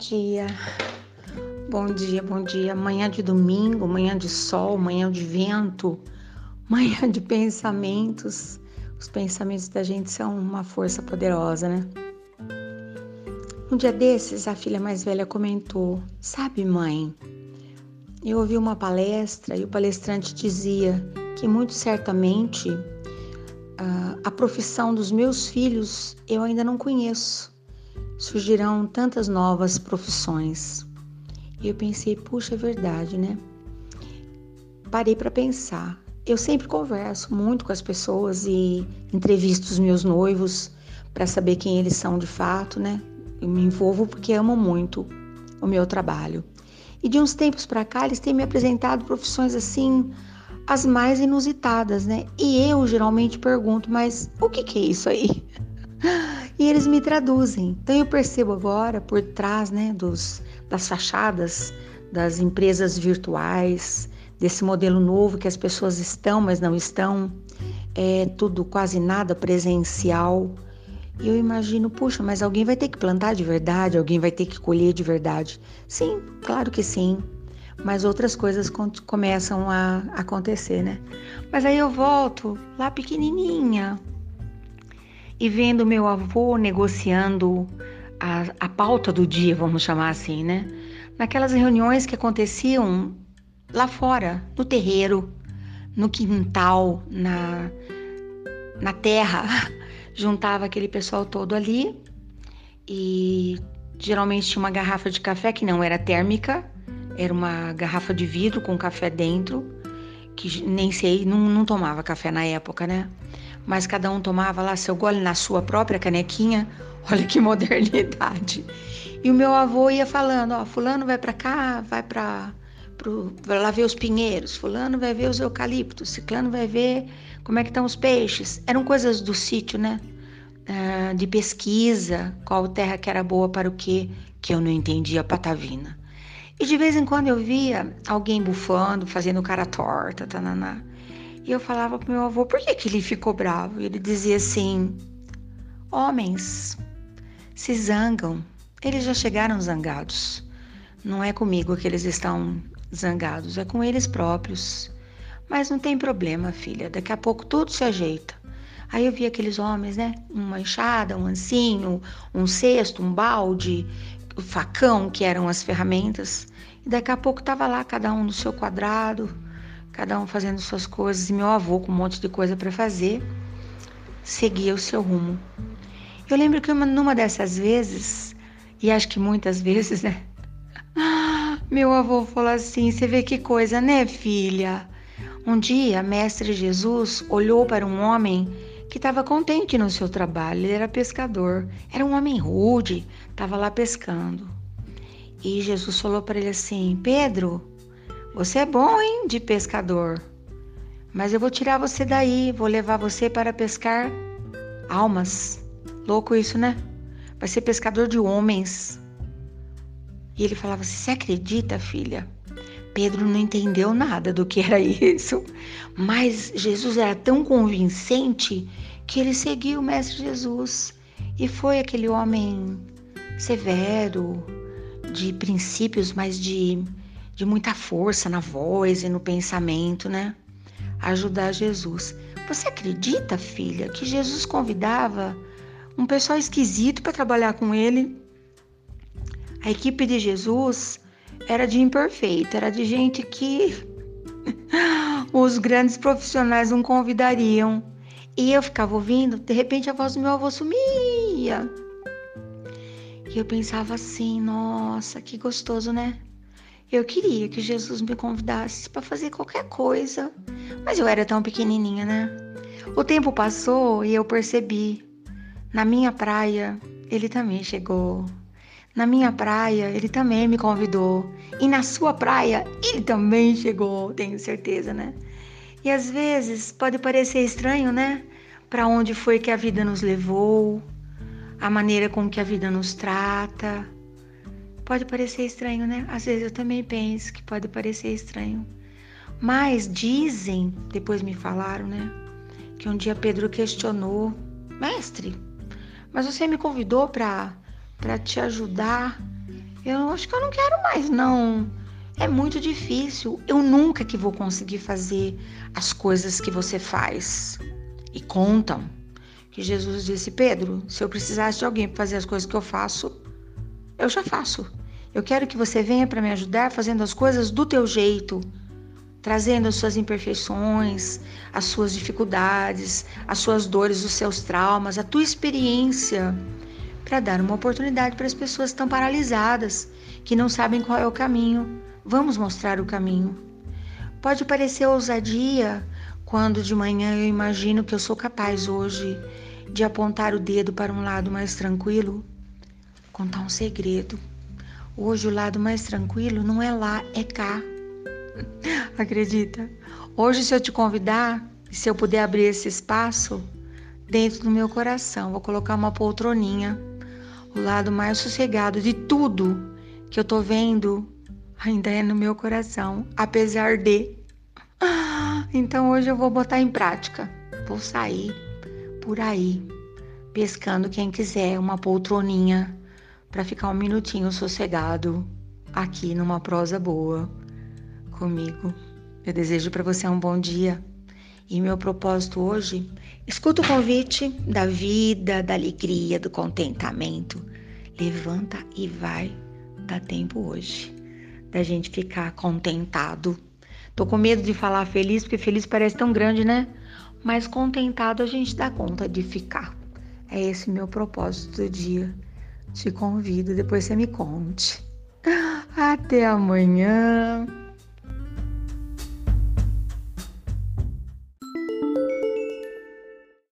dia. Bom dia, bom dia. Manhã de domingo, manhã de sol, manhã de vento, manhã de pensamentos. Os pensamentos da gente são uma força poderosa, né? Um dia desses, a filha mais velha comentou: Sabe, mãe, eu ouvi uma palestra e o palestrante dizia que muito certamente a profissão dos meus filhos eu ainda não conheço surgirão tantas novas profissões. E eu pensei, puxa, é verdade, né? Parei para pensar. Eu sempre converso muito com as pessoas e entrevisto os meus noivos para saber quem eles são de fato, né? Eu me envolvo porque amo muito o meu trabalho. E de uns tempos para cá, eles têm me apresentado profissões assim, as mais inusitadas, né? E eu geralmente pergunto, mas o que, que é isso aí? E eles me traduzem. Então eu percebo agora por trás, né, dos das fachadas das empresas virtuais, desse modelo novo que as pessoas estão, mas não estão, é tudo quase nada presencial. E eu imagino, puxa, mas alguém vai ter que plantar de verdade, alguém vai ter que colher de verdade. Sim, claro que sim. Mas outras coisas começam a acontecer, né? Mas aí eu volto lá pequenininha, e vendo meu avô negociando a, a pauta do dia, vamos chamar assim, né? Naquelas reuniões que aconteciam lá fora, no terreiro, no quintal, na, na terra, juntava aquele pessoal todo ali e geralmente tinha uma garrafa de café que não era térmica, era uma garrafa de vidro com café dentro, que nem sei, não, não tomava café na época, né? Mas cada um tomava lá seu gole na sua própria canequinha. Olha que modernidade. E o meu avô ia falando, ó, fulano vai para cá, vai para lá ver os pinheiros, fulano vai ver os eucaliptos, ciclano vai ver como é que estão os peixes. Eram coisas do sítio, né? Uh, de pesquisa, qual terra que era boa para o quê, que eu não entendia patavina. E de vez em quando eu via alguém bufando, fazendo cara torta, tananá. E eu falava pro meu avô, por que, que ele ficou bravo? E ele dizia assim: Homens se zangam, eles já chegaram zangados. Não é comigo que eles estão zangados, é com eles próprios. Mas não tem problema, filha, daqui a pouco tudo se ajeita. Aí eu vi aqueles homens, né? Uma enxada, um ancinho, um cesto, um balde, o facão, que eram as ferramentas. E daqui a pouco tava lá, cada um no seu quadrado cada um fazendo suas coisas, e meu avô com um monte de coisa para fazer, seguia o seu rumo. Eu lembro que uma, numa dessas vezes, e acho que muitas vezes, né? Meu avô falou assim: Você vê que coisa, né, filha? Um dia, Mestre Jesus olhou para um homem que estava contente no seu trabalho. Ele era pescador, era um homem rude, estava lá pescando. E Jesus falou para ele assim: Pedro, você é bom, hein, de pescador. Mas eu vou tirar você daí, vou levar você para pescar almas. Louco isso, né? Vai ser pescador de homens. E ele falava Você acredita, filha? Pedro não entendeu nada do que era isso. Mas Jesus era tão convincente que ele seguiu o Mestre Jesus. E foi aquele homem severo, de princípios, mas de de muita força na voz e no pensamento, né? Ajudar Jesus. Você acredita, filha, que Jesus convidava um pessoal esquisito para trabalhar com ele? A equipe de Jesus era de imperfeito, era de gente que os grandes profissionais não convidariam. E eu ficava ouvindo, de repente a voz do meu avô sumia. E eu pensava assim, nossa, que gostoso, né? Eu queria que Jesus me convidasse para fazer qualquer coisa, mas eu era tão pequenininha, né? O tempo passou e eu percebi. Na minha praia, ele também chegou. Na minha praia, ele também me convidou. E na sua praia, ele também chegou, tenho certeza, né? E às vezes pode parecer estranho, né? Para onde foi que a vida nos levou, a maneira com que a vida nos trata Pode parecer estranho, né? Às vezes eu também penso que pode parecer estranho. Mas dizem, depois me falaram, né? Que um dia Pedro questionou: Mestre, mas você me convidou para te ajudar Eu acho que eu não quero mais, não. É muito difícil. Eu nunca que vou conseguir fazer as coisas que você faz. E contam que Jesus disse: Pedro, se eu precisasse de alguém para fazer as coisas que eu faço, eu já faço. Eu quero que você venha para me ajudar fazendo as coisas do teu jeito, trazendo as suas imperfeições, as suas dificuldades, as suas dores, os seus traumas, a tua experiência, para dar uma oportunidade para as pessoas que estão paralisadas, que não sabem qual é o caminho. Vamos mostrar o caminho. Pode parecer ousadia quando de manhã eu imagino que eu sou capaz hoje de apontar o dedo para um lado mais tranquilo, contar um segredo. Hoje o lado mais tranquilo não é lá, é cá. Acredita? Hoje, se eu te convidar, se eu puder abrir esse espaço dentro do meu coração, vou colocar uma poltroninha, o lado mais sossegado de tudo que eu tô vendo ainda é no meu coração, apesar de. Então hoje eu vou botar em prática. Vou sair por aí, pescando quem quiser uma poltroninha para ficar um minutinho sossegado aqui numa prosa boa comigo. Eu desejo para você um bom dia. E meu propósito hoje, escuta o convite da vida, da alegria, do contentamento. Levanta e vai. Dá tempo hoje da gente ficar contentado. Tô com medo de falar feliz, porque feliz parece tão grande, né? Mas contentado a gente dá conta de ficar. É esse meu propósito do dia. Te convido, depois você me conte. Até amanhã.